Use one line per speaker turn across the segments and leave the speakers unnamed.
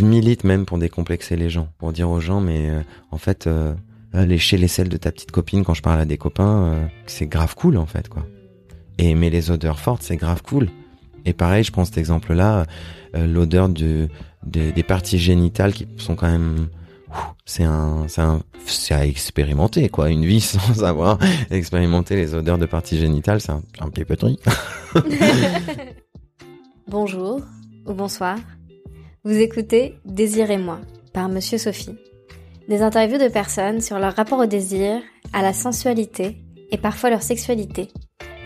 je milite même pour décomplexer les gens, pour dire aux gens, mais euh, en fait, euh, lécher les selles de ta petite copine quand je parle à des copains, euh, c'est grave cool en fait, quoi. Et aimer les odeurs fortes, c'est grave cool. Et pareil, je prends cet exemple-là, euh, l'odeur de, de- des parties génitales qui sont quand même, c'est un, c'est un, c'est à expérimenter quoi. Une vie sans avoir expérimenté les odeurs de parties génitales, c'est un, un petit peu truc.
Bonjour ou bonsoir. Vous écoutez Désirez-moi par Monsieur Sophie. Des interviews de personnes sur leur rapport au désir, à la sensualité et parfois leur sexualité.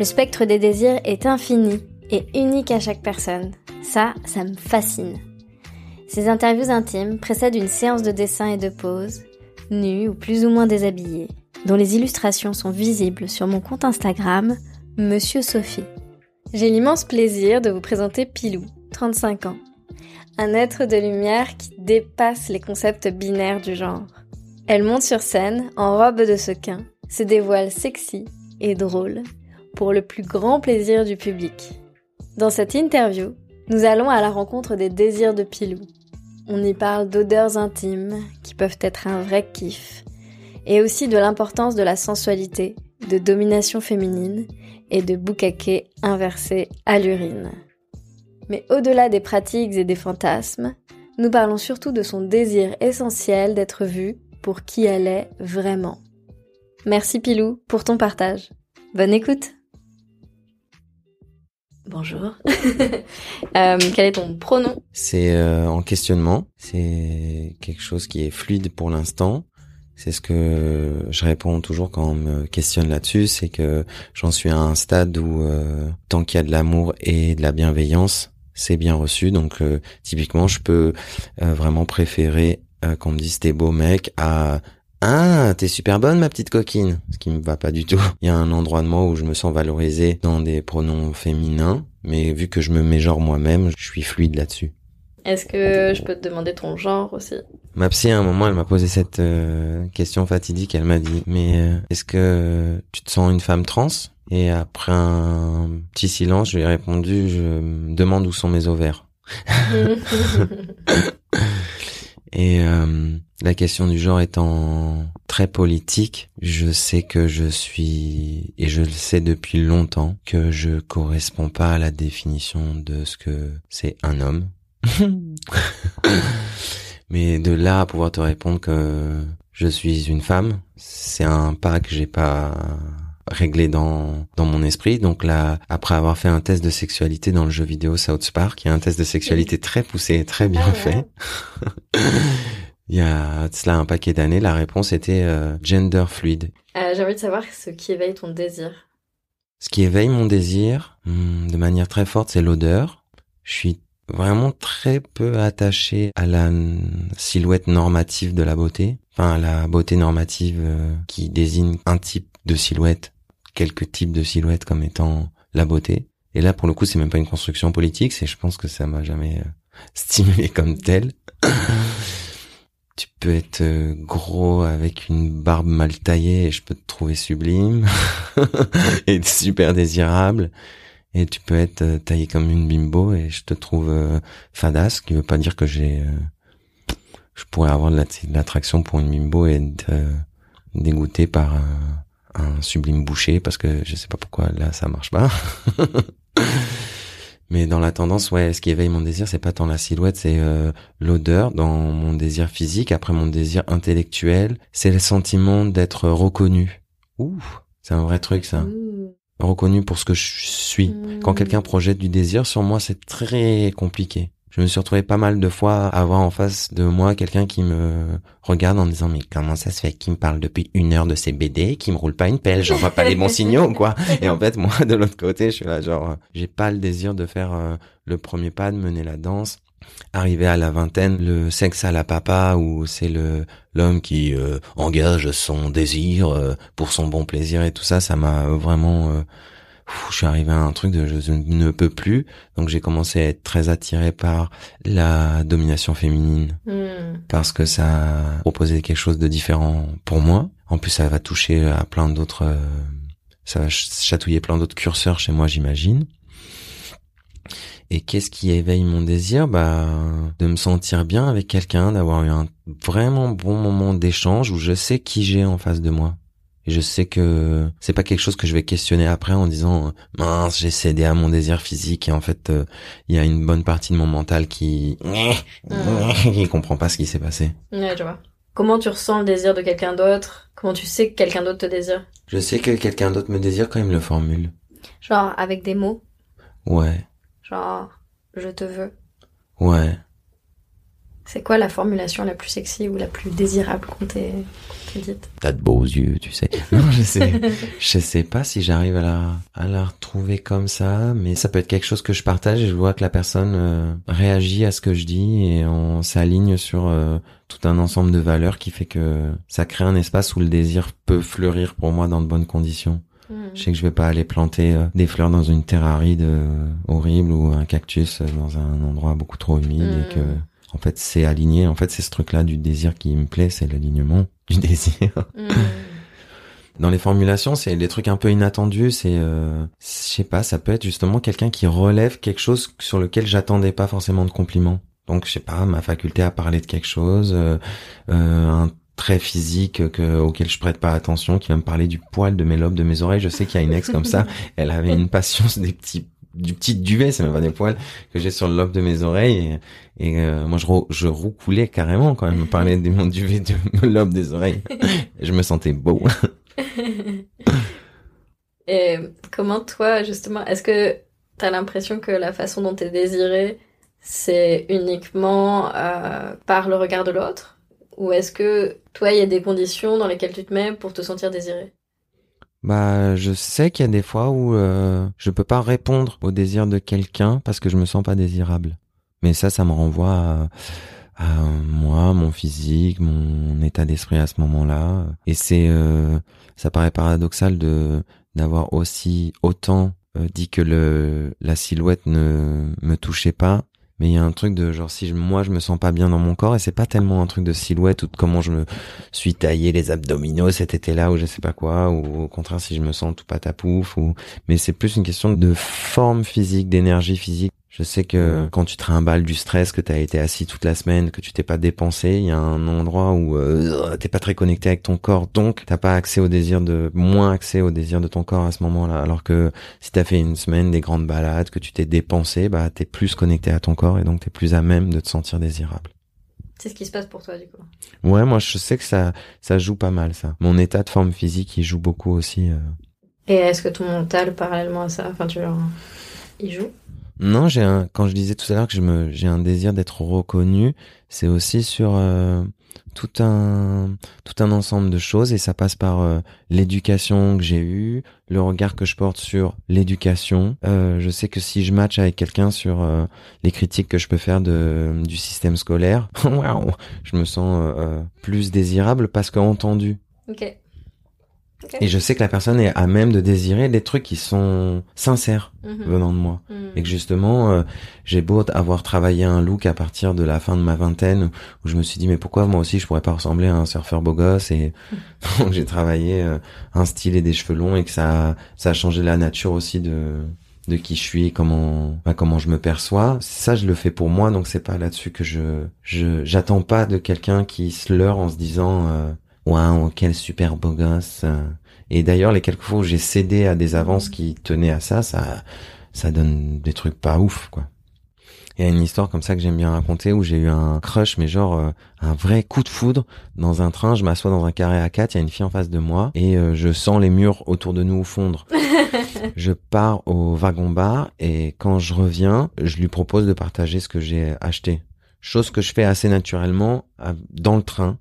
Le spectre des désirs est infini et unique à chaque personne. Ça, ça me fascine. Ces interviews intimes précèdent une séance de dessin et de pose, nus ou plus ou moins déshabillés, dont les illustrations sont visibles sur mon compte Instagram, Monsieur Sophie. J'ai l'immense plaisir de vous présenter Pilou, 35 ans. Un être de lumière qui dépasse les concepts binaires du genre. Elle monte sur scène en robe de sequin, se dévoile sexy et drôle pour le plus grand plaisir du public. Dans cette interview, nous allons à la rencontre des désirs de Pilou. On y parle d'odeurs intimes qui peuvent être un vrai kiff et aussi de l'importance de la sensualité, de domination féminine et de boucaquet inversé à l'urine. Mais au-delà des pratiques et des fantasmes, nous parlons surtout de son désir essentiel d'être vue pour qui elle est vraiment. Merci Pilou pour ton partage. Bonne écoute Bonjour. Euh, quel est ton pronom?
C'est euh, en questionnement. C'est quelque chose qui est fluide pour l'instant. C'est ce que je réponds toujours quand on me questionne là-dessus, c'est que j'en suis à un stade où euh, tant qu'il y a de l'amour et de la bienveillance, c'est bien reçu. Donc euh, typiquement, je peux euh, vraiment préférer euh, qu'on me dise t'es beau mec à ah, t'es super bonne ma petite coquine, ce qui me va pas du tout. Il y a un endroit de moi où je me sens valorisé dans des pronoms féminins, mais vu que je me mets genre moi-même, je suis fluide là-dessus.
Est-ce que je peux te demander ton genre aussi?
Ma psy, à un moment, elle m'a posé cette euh, question fatidique. Elle m'a dit, mais euh, est-ce que tu te sens une femme trans? Et après un petit silence, je lui ai répondu, je me demande où sont mes ovaires. Et euh, la question du genre étant très politique, je sais que je suis, et je le sais depuis longtemps, que je corresponds pas à la définition de ce que c'est un homme. Mais de là à pouvoir te répondre que je suis une femme, c'est un pas que j'ai pas réglé dans dans mon esprit. Donc là, après avoir fait un test de sexualité dans le jeu vidéo South Park, il y a un test de sexualité très poussé et très bien
Ah ouais.
fait. il y a de cela un paquet d'années, la réponse était euh, gender fluide.
Euh, J'ai envie de savoir ce qui éveille ton désir.
Ce qui éveille mon désir hmm, de manière très forte, c'est l'odeur. Je suis vraiment très peu attaché à la silhouette normative de la beauté, enfin à la beauté normative euh, qui désigne un type de silhouette, quelques types de silhouettes comme étant la beauté. Et là, pour le coup, c'est même pas une construction politique, c'est je pense que ça m'a jamais euh, stimulé comme tel. Tu peux être euh, gros avec une barbe mal taillée et je peux te trouver sublime et super désirable. Et tu peux être euh, taillé comme une bimbo et je te trouve euh, fadasse, ce qui veut pas dire que j'ai, euh, je pourrais avoir de la- de l'attraction pour une bimbo et être euh, dégoûté par un, un sublime boucher parce que je sais pas pourquoi là ça marche pas. Mais dans la tendance, ouais, ce qui éveille mon désir, c'est pas tant la silhouette, c'est euh, l'odeur dans mon désir physique. Après mon désir intellectuel, c'est le sentiment d'être reconnu. Ouh, c'est un vrai truc ça.
Mmh.
Reconnu pour ce que je suis. Quand quelqu'un projette du désir sur moi, c'est très compliqué. Je me suis retrouvé pas mal de fois à avoir en face de moi quelqu'un qui me regarde en disant mais comment ça se fait qu'il me parle depuis une heure de ses BD, qui me roule pas une pelle, j'en vois pas les bons signaux quoi. Et en fait moi de l'autre côté je suis là genre j'ai pas le désir de faire euh, le premier pas, de mener la danse. Arrivé à la vingtaine, le sexe à la papa où c'est le l'homme qui euh, engage son désir euh, pour son bon plaisir et tout ça, ça m'a vraiment euh, pff, je suis arrivé à un truc de je ne peux plus. Donc j'ai commencé à être très attiré par la domination féminine
Mmh.
parce que ça proposait quelque chose de différent pour moi. En plus, ça va toucher à plein d'autres, euh, ça va ch- chatouiller plein d'autres curseurs chez moi, j'imagine. Et qu'est-ce qui éveille mon désir? Bah, de me sentir bien avec quelqu'un, d'avoir eu un vraiment bon moment d'échange où je sais qui j'ai en face de moi. Et je sais que c'est pas quelque chose que je vais questionner après en disant mince j'ai cédé à mon désir physique et en fait euh, il y a une bonne partie de mon mental qui qui comprend pas ce qui s'est passé.
Ouais, je vois. Comment tu ressens le désir de quelqu'un d'autre? Comment tu sais que quelqu'un d'autre te désire?
Je sais que quelqu'un d'autre me désire quand il me le formule.
Genre avec des mots?
Ouais.
Genre je te veux.
Ouais.
C'est quoi la formulation la plus sexy ou la plus désirable qu'on t'ait dite?
T'as de beaux yeux, tu sais. Non, je sais. je sais pas si j'arrive à la, à la retrouver comme ça, mais ça peut être quelque chose que je partage et je vois que la personne euh, réagit à ce que je dis et on s'aligne sur euh, tout un ensemble de valeurs qui fait que ça crée un espace où le désir peut fleurir pour moi dans de bonnes conditions. Je sais que je vais pas aller planter euh, des fleurs dans une terre aride horrible ou un cactus dans un endroit beaucoup trop humide et que hmm. En fait, c'est aligné. En fait, c'est ce truc-là du désir qui me plaît, c'est l'alignement du désir. Mm. Dans les formulations, c'est des trucs un peu inattendus. C'est, euh, je sais pas, ça peut être justement quelqu'un qui relève quelque chose sur lequel j'attendais pas forcément de compliments. Donc, je sais pas, ma faculté à parler de quelque chose, euh, euh, un trait physique que, auquel je prête pas attention, qui va me parler du poil de mes lobes, de mes oreilles. Je sais qu'il y a une ex comme ça. Elle avait une passion des petits du petit duvet, c'est même pas des poils que j'ai sur le lobe de mes oreilles. Et, et euh, moi, je, je roucoulais carrément quand elle me parlait de mon duvet de mon lobe des oreilles. je me sentais beau.
et comment toi, justement, est-ce que t'as l'impression que la façon dont t'es désiré, c'est uniquement euh, par le regard de l'autre? Ou est-ce que toi, il y a des conditions dans lesquelles tu te mets pour te sentir désiré?
Bah, je sais qu'il y a des fois où euh, je peux pas répondre au désir de quelqu'un parce que je me sens pas désirable. Mais ça, ça me renvoie à, moi, mon physique, mon état d'esprit à ce moment-là. Et c'est, euh, ça paraît paradoxal de d'avoir aussi autant euh, dit que le la silhouette ne me touchait pas mais il y a un truc de genre si moi je me sens pas bien dans mon corps et c'est pas tellement un truc de silhouette ou de comment je me suis taillé les abdominaux cet été-là ou je sais pas quoi ou au contraire si je me sens tout patapouf ou mais c'est plus une question de forme physique d'énergie physique je sais que quand tu te trimbales du stress, que tu as été assis toute la semaine, que tu t'es pas dépensé, il y a un endroit où euh, t'es pas très connecté avec ton corps, donc t'as pas accès au désir de moins accès au désir de ton corps à ce moment-là. Alors que si t'as fait une semaine des grandes balades, que tu t'es dépensé, bah t'es plus connecté à ton corps et donc t'es plus à même de te sentir désirable.
C'est ce qui se passe pour toi du coup.
Ouais, moi je sais que ça ça joue pas mal ça. Mon état de forme physique il joue beaucoup aussi. Euh.
Et est-ce que ton mental parallèlement à ça, enfin tu il joue?
Non, j'ai un, quand je disais tout à l'heure que je me, j'ai un désir d'être reconnu, c'est aussi sur euh, tout un, tout un ensemble de choses et ça passe par euh, l'éducation que j'ai eue, le regard que je porte sur l'éducation. Euh, je sais que si je match avec quelqu'un sur euh, les critiques que je peux faire de, du système scolaire, je me sens plus désirable parce qu'entendu.
Ok.
Et je sais que la personne est à même de désirer des trucs qui sont sincères mhm. venant de moi. Mhm. Et que justement, euh, j'ai beau avoir travaillé un look à partir de la fin de ma vingtaine, où je me suis dit, mais pourquoi moi aussi je pourrais pas ressembler à un surfeur beau gosse Et donc j'ai travaillé euh, un style et des cheveux longs et que ça, ça a changé la nature aussi de de qui je suis, comment bah, comment je me perçois. Ça, je le fais pour moi, donc c'est pas là-dessus que je je j'attends pas de quelqu'un qui se leurre en se disant euh, waouh, quel super beau gosse. Et d'ailleurs, les quelques fois où j'ai cédé à des avances qui tenaient à ça, ça, ça donne des trucs pas ouf, quoi. Il y a une histoire comme ça que j'aime bien raconter où j'ai eu un crush, mais genre euh, un vrai coup de foudre dans un train. Je m'assois dans un carré à quatre, il y a une fille en face de moi et euh, je sens les murs autour de nous fondre. je pars au wagon bar et quand je reviens, je lui propose de partager ce que j'ai acheté. Chose que je fais assez naturellement dans le train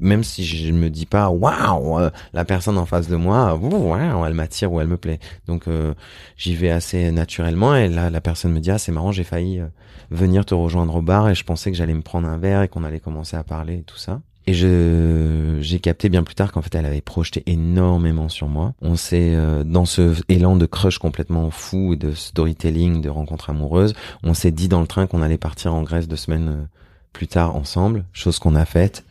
même si je me dis pas waouh euh, la personne en face de moi waouh elle m'attire ou elle me plaît donc euh, j'y vais assez naturellement et là la personne me dit ah c'est marrant j'ai failli euh, venir te rejoindre au bar et je pensais que j'allais me prendre un verre et qu'on allait commencer à parler et tout ça et je j'ai capté bien plus tard qu'en fait elle avait projeté énormément sur moi. On s'est dans ce élan de crush complètement fou de storytelling, de rencontre amoureuse, on s'est dit dans le train qu'on allait partir en Grèce deux semaines plus tard ensemble, chose qu'on a faite.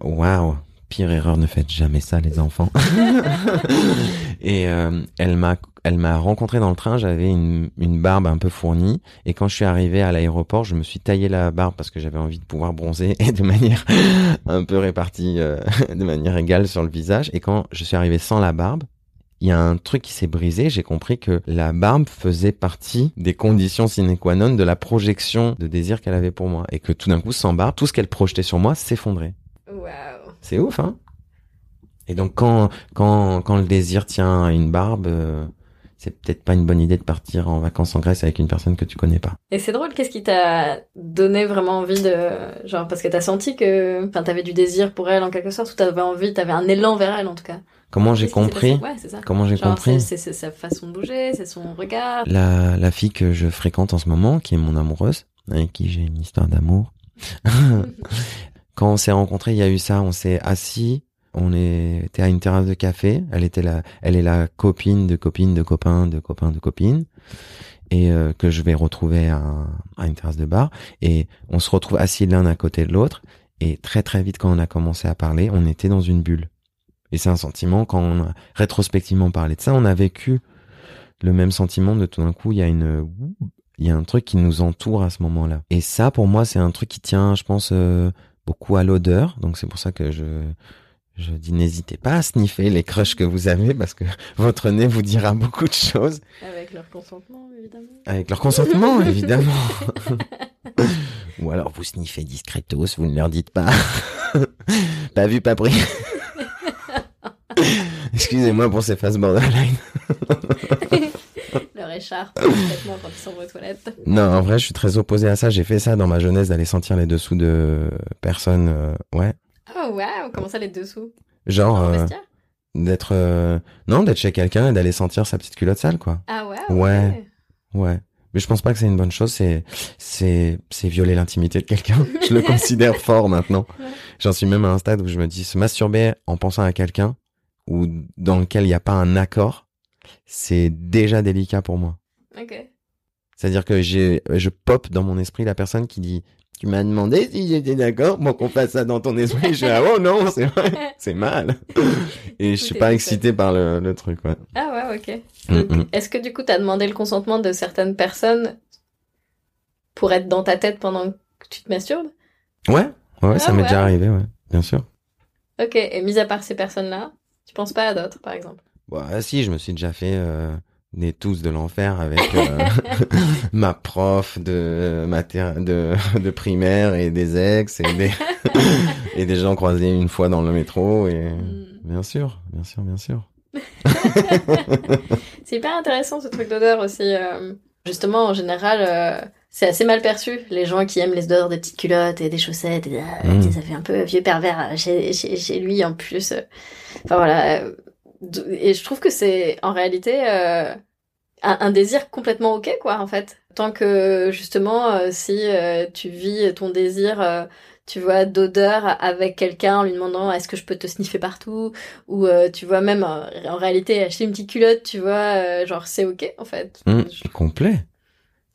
Waouh. Pire erreur, ne faites jamais ça, les enfants. et euh, elle m'a, elle m'a rencontré dans le train, j'avais une, une barbe un peu fournie, et quand je suis arrivé à l'aéroport, je me suis taillé la barbe parce que j'avais envie de pouvoir bronzer et de manière un peu répartie, euh, de manière égale sur le visage. Et quand je suis arrivé sans la barbe, il y a un truc qui s'est brisé, j'ai compris que la barbe faisait partie des conditions sine qua non de la projection de désir qu'elle avait pour moi. Et que tout d'un coup, sans barbe, tout ce qu'elle projetait sur moi s'effondrait.
Waouh.
C'est ouf, hein? Et donc quand, quand, quand le désir tient à une barbe, euh, c'est peut-être pas une bonne idée de partir en vacances en Grèce avec une personne que tu connais pas.
Et c'est drôle, qu'est-ce qui t'a donné vraiment envie de... Genre, parce que t'as senti que... Enfin, t'avais du désir pour elle en quelque sorte, ou t'avais envie, t'avais un élan vers elle en tout cas?
Comment j'ai compris
Ouais, ça.
Comment j'ai compris
c'est- sa façon de bouger, c'est son regard.
la, la fille que je fréquente en ce moment, qui est mon amoureuse, avec qui j'ai une histoire d'amour. Quand on s'est rencontrés, il y a eu ça. On s'est assis, on était à une terrasse de café. Elle était la, elle est la copine de copine de copain de copain de copine, et euh, que je vais retrouver à, à une terrasse de bar. Et on se retrouve assis l'un à côté de l'autre. Et très très vite, quand on a commencé à parler, on était dans une bulle. Et c'est un sentiment quand on a rétrospectivement parlé de ça, on a vécu le même sentiment de tout d'un coup, il y a une, il y a un truc qui nous entoure à ce moment-là. Et ça, pour moi, c'est un truc qui tient, je pense, euh, beaucoup à l'odeur. Donc c'est pour ça que je, je dis n'hésitez pas à sniffer les crushs que vous avez parce que votre nez vous dira beaucoup de choses
Avec leur consentement, évidemment.
avec leur consentement, évidemment. Ou alors vous sniffez discretos, vous ne leur dites pas. pas vu, pas pris. Excusez-moi pour ces phases borderline.
leur écharpe, complètement quand ils sont aux toilettes.
Non, en vrai, je suis très opposé à ça. J'ai fait ça dans ma jeunesse d'aller sentir les dessous de personnes. euh, ouais.
Oh waouh, comment ça les dessous
Genre euh,
vestiaire?
d'être euh, non d'être chez quelqu'un et d'aller sentir sa petite culotte sale quoi.
Ah ouais
Ouais. Ouais. Mais je pense pas que c'est une bonne chose. C'est c'est c'est violer l'intimité de quelqu'un. je le considère fort maintenant. J'en suis même à un stade où je me dis se masturber en pensant à quelqu'un ou dans lequel il n'y a pas un accord, c'est déjà délicat pour moi.
Ok.
C'est-à-dire que j'ai, je pop dans mon esprit la personne qui dit, tu m'as demandé si j'étais d'accord pour qu'on fasse ça dans ton esprit. Je suis ah oh non, c'est vrai, c'est mal. Et je suis
Tout
pas excité par le, le truc, ouais.
Ah ouais, ok.
Mm, mm.
Est-ce que du coup, t'as demandé le consentement de certaines personnes pour être dans ta tête pendant que tu te masturbes?
Ouais, ouais, ça
Ah
m'est
ouais.
déjà arrivé, ouais, bien sûr.
Ok, et mis à part ces personnes-là, tu penses pas à d'autres, par exemple?
Bon, ah, si, je me suis déjà fait euh, des tous de l'enfer avec euh, ma prof de, mater... de de primaire et des ex et des et des gens croisés une fois dans le métro et
Hmm.
bien sûr, bien sûr, bien sûr.
C'est hyper intéressant ce truc d'odeur aussi. euh. Justement, en général, euh, c'est assez mal perçu. Les gens qui aiment les odeurs des petites culottes et des chaussettes, et, ah,
Mm.
ça fait un peu vieux pervers euh, chez, chez, chez lui en plus. euh. Enfin voilà. euh, Et je trouve que c'est en réalité euh, un, un désir complètement ok, quoi, en fait. Tant que justement, euh, si euh, tu vis ton désir. euh, tu vois, d'odeur avec quelqu'un en lui demandant est-ce que je peux te sniffer partout? Ou euh, tu vois même euh, en réalité acheter une petite culotte tu vois euh, genre c'est ok en fait
Mm,
Je-
complet.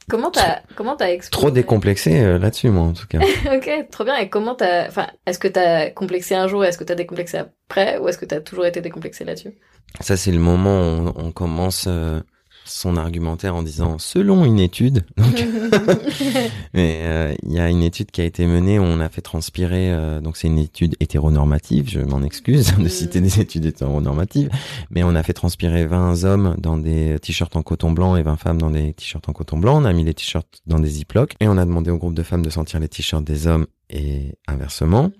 Comment t'as comment t'as exploré
Trop décomplexé euh, là-dessus, moi, en tout cas.
ok trop bien et comment t'as enfin est-ce que t'as complexé un jour est-ce que t'as décomplexé après ou est-ce que t'as toujours été décomplexé là-dessus?
Ça, c'est le moment où on, on commence euh, son argumentaire en disant selon une étude. Donc, mais euh, il y a une étude qui a été menée où on a fait transpirer. euh, donc c'est une étude hétéronormative. Je m'en excuse de
Mm.
citer des études hétéronormatives, mais on a fait transpirer 20 hommes dans des t-shirts en coton blanc et 20 femmes dans des t-shirts en coton blanc. On a mis les t-shirts dans des ziplocs et on a demandé au groupe de femmes de sentir les t-shirts des hommes et inversement.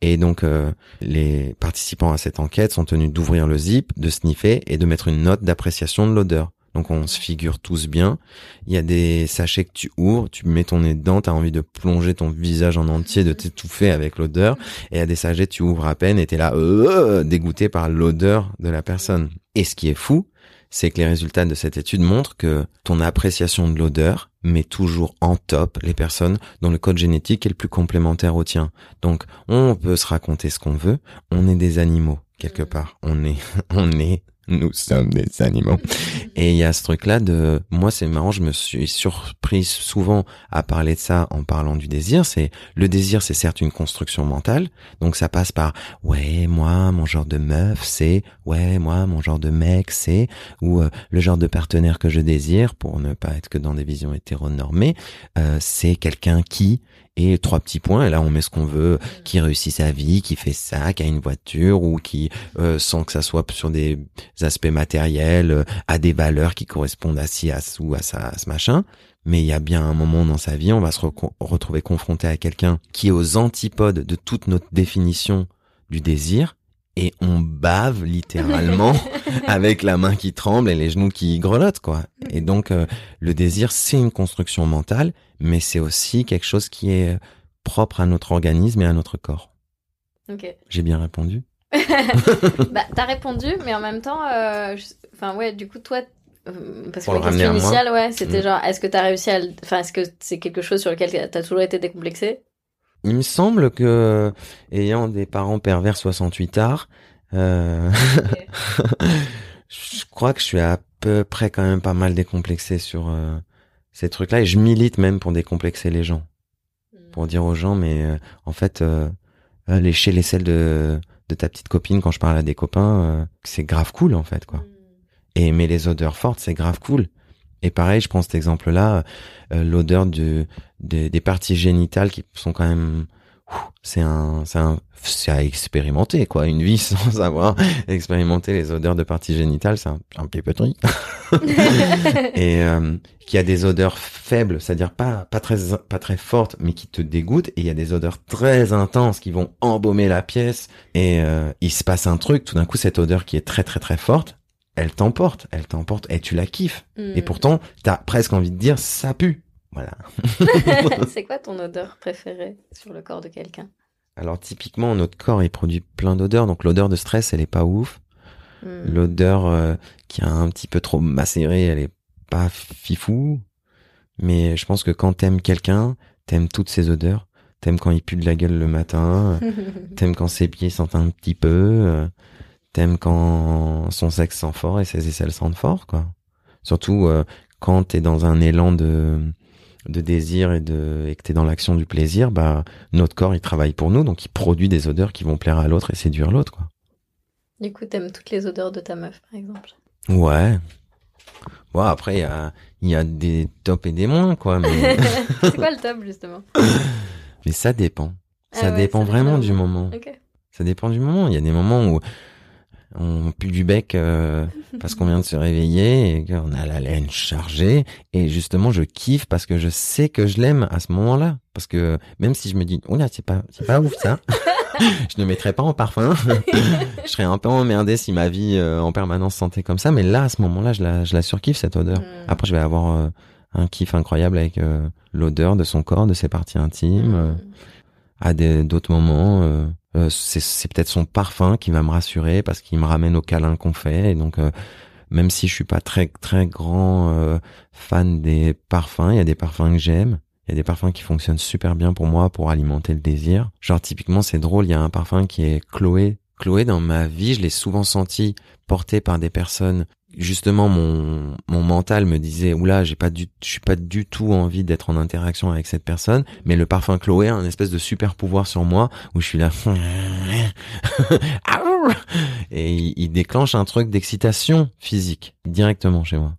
Et donc euh, les participants à cette enquête sont tenus d'ouvrir le zip, de sniffer et de mettre une note d'appréciation de l'odeur. Donc on se figure tous bien. Il y a des sachets que tu ouvres, tu mets ton nez dedans, t'as envie de plonger ton visage en entier, de t'étouffer avec l'odeur. Et il y a des sachets tu ouvres à peine et t'es là euh, dégoûté par l'odeur de la personne. Et ce qui est fou, c'est que les résultats de cette étude montrent que ton appréciation de l'odeur met toujours en top les personnes dont le code génétique est le plus complémentaire au tien. Donc, on peut se raconter ce qu'on veut, on est des animaux quelque part. On est, on est Nous sommes des animaux. Et il y a ce truc-là de, moi c'est marrant, je me suis surprise souvent à parler de ça en parlant du désir. C'est le désir, c'est certes une construction mentale, donc ça passe par ouais moi mon genre de meuf c'est, ouais moi mon genre de mec c'est, ou euh, le genre de partenaire que je désire pour ne pas être que dans des visions hétéronormées, euh, c'est quelqu'un qui et trois petits points. Et là on met ce qu'on veut qui réussit sa vie qui fait ça qui a une voiture ou qui euh, sans que ça soit sur des aspects matériels euh, a des valeurs qui correspondent à ci à ou à ça à ce machin. Mais il y a bien un moment dans sa vie on va se retrouver confronté à quelqu'un qui est aux antipodes de toute notre définition du désir et on bave littéralement avec la main qui tremble et les genoux qui grelottent quoi. Et donc euh, le désir c'est une construction mentale, mais c'est aussi quelque chose qui est propre à notre organisme et à notre corps.
Ok.
J'ai bien répondu?
bah t'as répondu, mais en même temps, euh, enfin ouais, du coup toi. Euh, parce que la question initiale, ouais, c'était mm. genre, est-ce que t'as réussi à, enfin, est-ce que c'est quelque chose sur lequel t'as toujours été décomplexé?
Il me semble que, ayant des parents pervers 68 arts, euh, je crois que je suis à peu près quand même pas mal décomplexé sur euh, ces trucs-là et je milite même pour décomplexer les gens, hmm. pour dire aux gens mais euh, en fait euh, lécher les selles de de ta petite copine quand je parle à des copains, c'est grave cool en fait quoi. Hmm. Et aimer les odeurs fortes, c'est grave cool. Et pareil, je prends cet exemple-là, euh, l'odeur de, des parties génitales qui sont quand même, c'est un, c'est un, c'est à expérimenter quoi. Une vie sans avoir expérimenté les odeurs de parties génitales, c'est un, un petit peu et euh, qui a des odeurs faibles, c'est-à-dire pas pas très pas très fortes, mais qui te dégoûtent. Et il y a des odeurs très intenses qui vont embaumer la pièce. Et euh, il se passe un truc. Tout d'un coup, cette odeur qui est très très très forte, elle t'emporte, elle t'emporte et tu la kiffes. Et hmm. pourtant, t'as presque envie de dire ça pue. Voilà.
c'est quoi ton odeur préférée sur le corps de quelqu'un?
Alors typiquement, notre corps il produit plein d'odeurs. Donc l'odeur de stress, elle est pas ouf. Hmm. L'odeur euh, qui a un petit peu trop macéré, elle est pas fifou. Mais je pense que quand t'aimes quelqu'un, t'aimes toutes ces odeurs. T'aimes quand il pue de la gueule le matin. t'aimes quand ses pieds sentent un petit peu. Euh, T'aimes quand son sexe sent fort et ses aisselles sentent fort, quoi. Surtout euh, quand t'es dans un élan de de désir et de et que t'es dans l'action du plaisir, bah notre corps il travaille pour nous, donc il produit des odeurs qui vont plaire à l'autre et séduire l'autre, quoi.
Du coup, t'aimes toutes les odeurs de ta meuf, par exemple.
Ouais. Bon, après, il y a, y a des tops et des moins, quoi. Mais...
c'est quoi le top, justement?
Mais ça dépend. Ah ça dépend vraiment du moment. Ça dépend du moment. Il y a des moments où on pue du bec euh, parce qu'on vient de se réveiller et qu'on a la laine chargée. Et justement je kiffe parce que je sais que je l'aime à ce moment-là. Parce que même si je me dis oh là c'est pas c'est pas ouf ça. Je ne mettrais pas en parfum. Je serais un peu emmerdé si ma vie euh, en permanence sentait comme ça. Mais là à ce moment-là je la je la surkiffe cette odeur. Mm. après je vais avoir euh, un kiff incroyable avec l'odeur de son corps de ses parties intimes mm. À d'autres moments euh, c'est peut-être son parfum qui va me rassurer parce qu'il me ramène au câlin qu'on fait. Et donc, euh, même si je suis pas très très grand euh, fan des parfums, il y a des parfums que j'aime. Il y a des parfums qui fonctionnent super bien pour moi pour alimenter le désir. Genre typiquement, c'est drôle, il y a un parfum qui est Chloé. Chloé, dans ma vie, je l'ai souvent senti porté par des personnes. Justement mon mon mental me disait oula j'ai pas du je suis pas du tout envie d'être en interaction avec cette personne. Mais le parfum Chloé a un espèce de super pouvoir sur moi où je suis là. Et il déclenche un truc d'excitation physique directement chez moi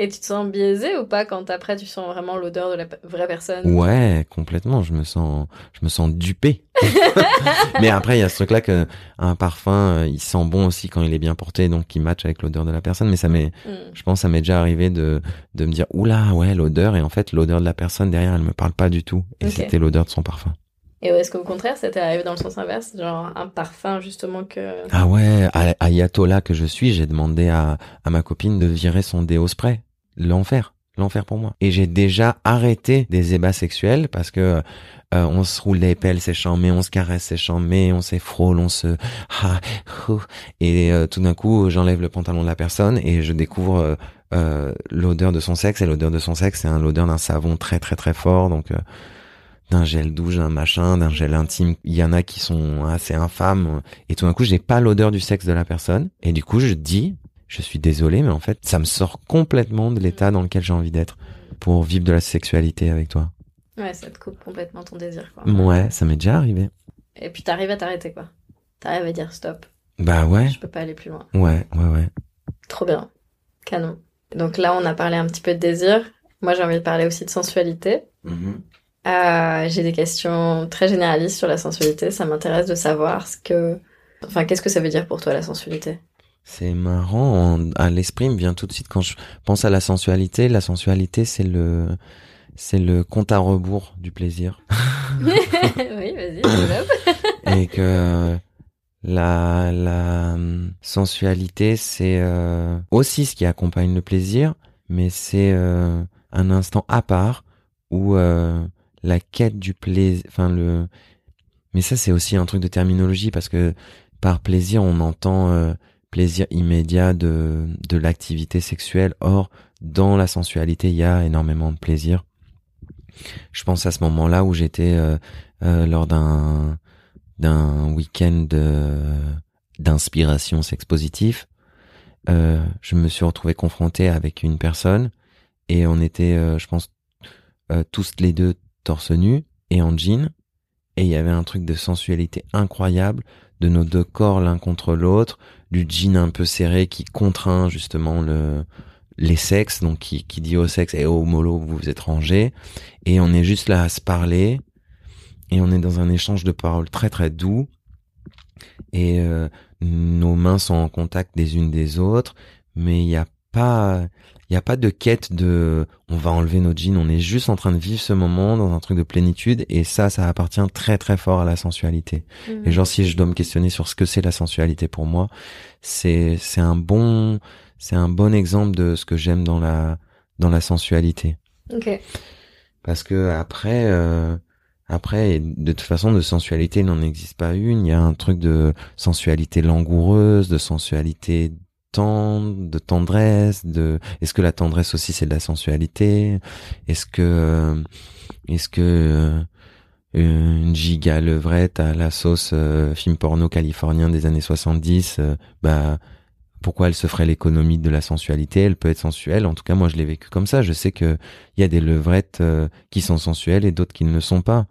et tu te sens biaisé ou pas quand après tu sens vraiment l'odeur de la vraie personne?
Ouais, complètement. Je me sens, je me sens dupé. Mais après, il y a ce truc-là que un parfum, euh, il sent bon aussi quand il est bien porté, donc il match avec l'odeur de la personne. Mais ça m'est, mm. je pense, ça m'est déjà arrivé de de me dire, oula, ouais, l'odeur. Et en fait, l'odeur de la personne derrière, elle me parle pas du tout. Et c'était l'odeur de son parfum.
Et est-ce qu'au contraire, ça t'est arrivé dans le sens inverse, genre un parfum justement que...
Ah ouais, ayatollah que je suis, j'ai demandé à, à ma copine de virer son déo spray l'enfer l'enfer pour moi. Et j'ai déjà arrêté des ébats sexuels parce que euh, on se roule les pelles, c'est mais on se caresse, c'est mais on s'effrôle, on se ah, et euh, tout d'un coup j'enlève le pantalon de la personne et je découvre euh, l'odeur de son sexe. Et l'odeur de son sexe c'est l'odeur d'un savon très très très fort. Donc d'un gel douche, d'un machin, d'un gel intime. Il y en a qui sont assez infâmes. Et tout d'un coup j'ai pas l'odeur du sexe de la personne. Et du coup je dis je suis désolé, mais en fait, ça me sort complètement de l'état dans lequel j'ai envie d'être pour vivre de la sexualité avec toi.
Ouais, ça te coupe complètement ton désir, quoi.
Ouais, ça m'est déjà arrivé.
Et puis t'arrives à t'arrêter, quoi. T'arrives à dire stop.
Bah ouais.
Je peux pas aller plus loin.
Ouais, ouais, ouais.
Trop bien. Canon. Donc là, on a parlé un petit peu de désir. Moi, j'ai envie de parler aussi de sensualité.
Mhm.
Euh, j'ai des questions très généralistes sur la sensualité. Ça m'intéresse de savoir ce que, enfin, qu'est-ce que ça veut dire pour toi la sensualité?
C'est marrant, à l'esprit me vient tout de suite quand je pense à la sensualité. La sensualité, c'est le, c'est le compte à rebours du plaisir.
Oui, vas-y,
et que la, la sensualité, c'est euh, aussi ce qui accompagne le plaisir, mais c'est euh, un instant à part où euh, la quête du plaisir, enfin le, mais ça c'est aussi un truc de terminologie parce que par plaisir on entend plaisir immédiat de de l'activité sexuelle. Or dans la sensualité il y a énormément de plaisir. Je pense à ce moment-là où j'étais euh, euh, lors d'un d'un week-end d'inspiration sex positif, euh, je me suis retrouvé confronté avec une personne et on était, euh, je pense, euh, tous les deux torse nu et en jean et il y avait un truc de sensualité incroyable de nos deux corps l'un contre l'autre, du jean un peu serré qui contraint justement le les sexes, donc qui, qui dit au sexe et au mollo vous vous êtes et on est juste là à se parler. Et on est dans un échange de paroles très très doux. Et euh, nos mains sont en contact des unes des autres. Mais il n'y a pas il y a pas de quête de on va enlever nos jeans on est juste en train de vivre ce moment dans un truc de plénitude et ça ça appartient très très fort à la sensualité. Et genre si je dois me questionner sur ce que c'est la sensualité pour moi c'est c'est un bon c'est un bon exemple de ce que j'aime dans la dans la sensualité.
Ok.
parce que après euh, après de toute façon de sensualité il n'en existe pas une. Il y a un truc de sensualité langoureuse de sensualité de tendresse de est-ce que la tendresse aussi c'est de la sensualité? Est-ce que euh, est-ce que euh, une giga levrette à la sauce euh, film porno californien des années 70 euh, bah pourquoi elle se ferait l'économie de la sensualité? Elle peut être sensuelle. En tout cas, moi, je l'ai vécu comme ça. Je sais que il y a des levrettes qui sont sensuelles et d'autres qui ne le sont pas.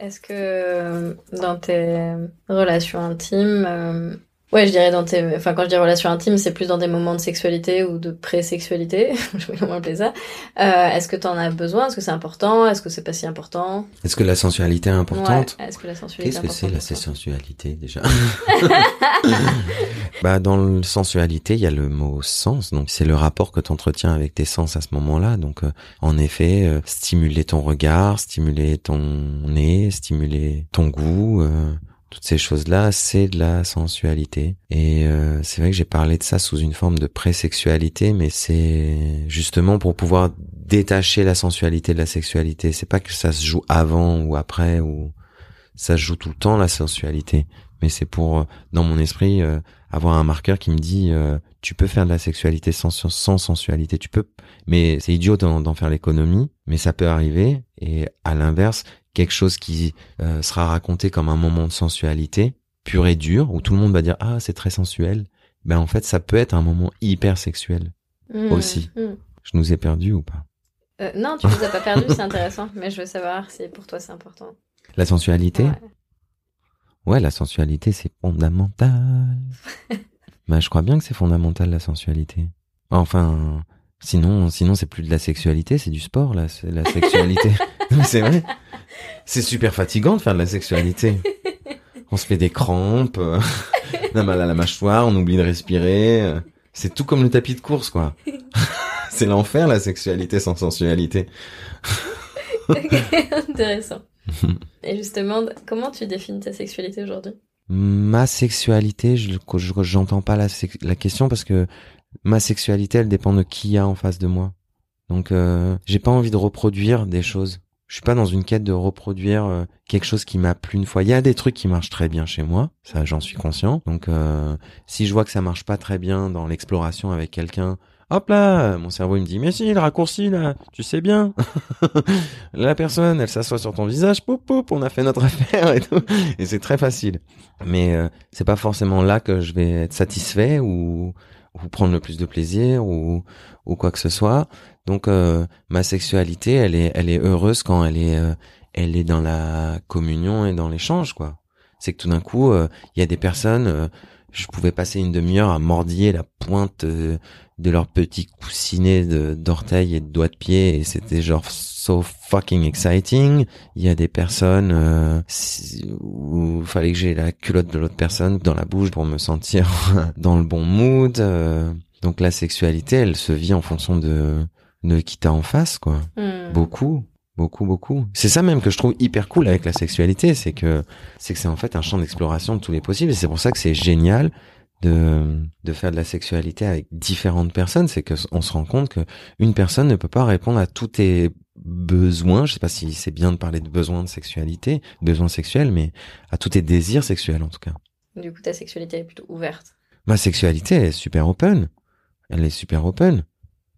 Est-ce que dans tes relations intimes, ouais, je dirais dans tes, enfin quand je dis relations intimes, c'est plus dans des moments de sexualité ou de pré-sexualité, je pas comment appeler ça. Euh, Est-ce que t'en as besoin? Est-ce que c'est important? Est-ce que c'est pas si important?
Est-ce que la sensualité est importante?
Ouais. Est-ce que la sensualité
Qu'est-ce
est
que c'est la sensualité déjà? Bah dans le sensualité, il y a le mot sens, donc c'est le rapport que tu entretiens avec tes sens à ce moment-là. Donc euh, en effet, euh, stimuler ton regard, stimuler ton nez, stimuler ton goût, euh, toutes ces choses-là, c'est de la sensualité. Et euh, c'est vrai que j'ai parlé de ça sous une forme de présexualité, mais c'est justement pour pouvoir détacher la sensualité de la sexualité. C'est pas que ça se joue avant ou après ou ça se joue tout le temps la sensualité, mais c'est pour euh, dans mon esprit euh, avoir un marqueur qui me dit euh, tu peux faire de la sexualité sans, sans sensualité, tu peux, mais c'est idiot d'en d'en faire l'économie, mais ça peut arriver et à l'inverse quelque chose qui euh, sera raconté comme un moment de sensualité pur et dur où tout le monde va dire ah c'est très sensuel, ben en fait ça peut être un moment hyper sexuel.
Mmh,
aussi.
mmh.
Je nous ai perdus ou pas?
Euh, non, tu les as pas perdus, c'est intéressant, mais je veux savoir si pour toi c'est important.
La sensualité?
Ouais.
Ouais, la sensualité, c'est fondamental. bah, je crois bien que c'est fondamental, la sensualité. Enfin, sinon, sinon, c'est plus de la sexualité, c'est du sport, là, c'est la sexualité. C'est vrai. C'est super fatigant de faire de la sexualité. On se fait des crampes, euh, on a mal à la mâchoire, on oublie de respirer. euh, C'est tout comme le tapis de course, quoi. c'est l'enfer, la sexualité sans sensualité.
Intéressant. Et justement, comment tu définis ta sexualité aujourd'hui?
Ma sexualité, je je- j'entends pas la question parce que ma sexualité, elle dépend de qui y a en face de moi. Donc, euh, j'ai pas envie de reproduire des choses. Je suis pas dans une quête de reproduire euh, quelque chose qui m'a plu une fois. Il y a des trucs qui marchent très bien chez moi, ça j'en suis conscient. Donc, euh, si je vois que ça marche pas très bien dans l'exploration avec quelqu'un, hop là, mon cerveau il me dit mais si le raccourci là, tu sais bien. la personne, elle s'assoit sur ton visage, poup poup, on a fait notre affaire et tout, et c'est très facile. Mais euh, c'est pas forcément là que je vais être satisfait ou ou prendre le plus de plaisir ou ou quoi que ce soit. Donc euh, ma sexualité, elle est elle est heureuse quand elle est euh, elle est dans la communion et dans l'échange quoi. C'est que tout d'un coup, il y a des personnes je pouvais passer une demi-heure à mordiller la pointe de leurs petits coussinets d'orteils et de doigts de pied et c'était genre so fucking exciting. Il y a des personnes euh, où il fallait que j'ai la culotte de l'autre personne dans la bouche pour me sentir dans le bon mood. Euh. donc la sexualité, elle se vit en fonction de de qui t'as en face, quoi. Hmm. Beaucoup, beaucoup, beaucoup. C'est ça même que je trouve hyper cool avec la sexualité, c'est que c'est que c'est en fait un champ d'exploration de tous les possibles. Et c'est pour ça que c'est génial de, de faire de la sexualité avec différentes personnes, c'est que on se rend compte que une personne ne peut pas répondre à tous tes besoins. Je sais pas si c'est bien de parler de besoins de sexualité, besoins sexuels, mais à tous tes désirs sexuels en tout cas.
Du coup, ta sexualité est plutôt ouverte.
Ma sexualité est super open. Elle est super open.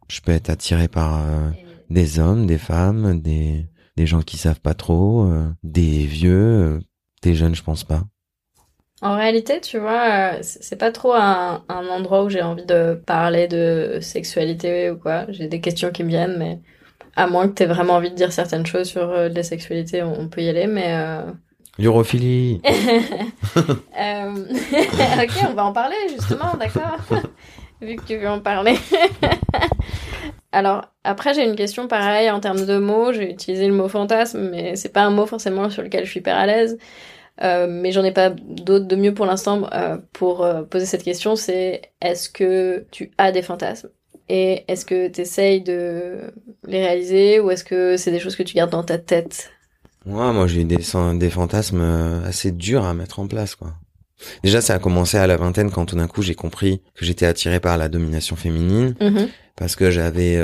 Je peux être attiré par euh, des hommes, des femmes, des des gens qui savent pas trop, euh, des vieux, euh, des jeunes, je pense pas.
En réalité, tu vois, euh, c'est pas trop un, endroit où j'ai envie de parler de sexualité ou quoi. J'ai des questions qui me viennent, mais à moins que t'aies vraiment envie de dire certaines choses sur euh, la sexualité, on, peut y aller, mais...
L'urophilie
Ok, on va en parler, justement, d'accord Vu que tu veux en parler. Alors, après, j'ai une question pareille en termes de mots. J'ai utilisé le mot fantasme, mais c'est pas un mot forcément sur lequel je suis hyper à l'aise. Euh, mais j'en ai pas d'autres de mieux pour l'instant euh, pour euh, poser cette question, c'est est-ce que tu as des fantasmes? Et est-ce que tu essayes de les réaliser ou est-ce que c'est des choses que tu gardes dans ta tête?
Moi j'ai des, des fantasmes assez durs à mettre en place. quoi. Déjà ça a commencé à la vingtaine quand tout d'un coup j'ai compris que j'étais attiré par la domination féminine mm-hmm. parce que j'avais...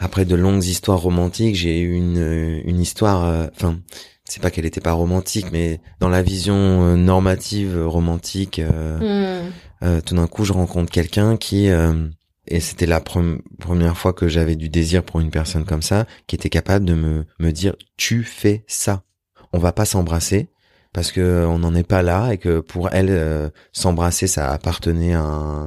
après de longues histoires romantiques, j'ai eu une, une histoire... Enfin c'est pas qu'elle était pas romantique, mais dans la vision euh, normative euh, romantique, euh, hmm. tout d'un coup, je rencontre quelqu'un qui et c'était la première fois que j'avais du désir pour une personne comme ça, qui était capable de me me dire tu fais ça, on va pas s'embrasser parce que on n'en est pas là et que pour elle s'embrasser ça appartenait à un,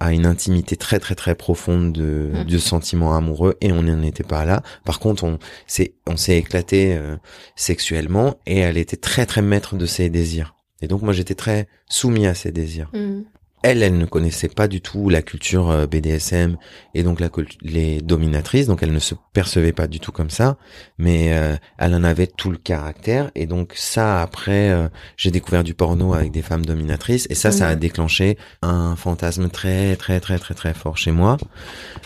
à une intimité très très très profonde de, mmh. de sentiments amoureux et on n'en était pas là. Par contre, on s'est on s'est éclaté euh, sexuellement et elle était très très maître de ses désirs. Et donc moi j'étais très soumis à ses désirs. Mmh elle, elle ne connaissait pas du tout la culture euh, BDSM et donc la, les dominatrices, donc elle ne se percevait pas du tout comme ça, mais euh, elle en avait tout le caractère et donc ça après euh, j'ai découvert du porno avec des femmes dominatrices et ça ça a mhm. déclenché un fantasme très très très très très fort chez moi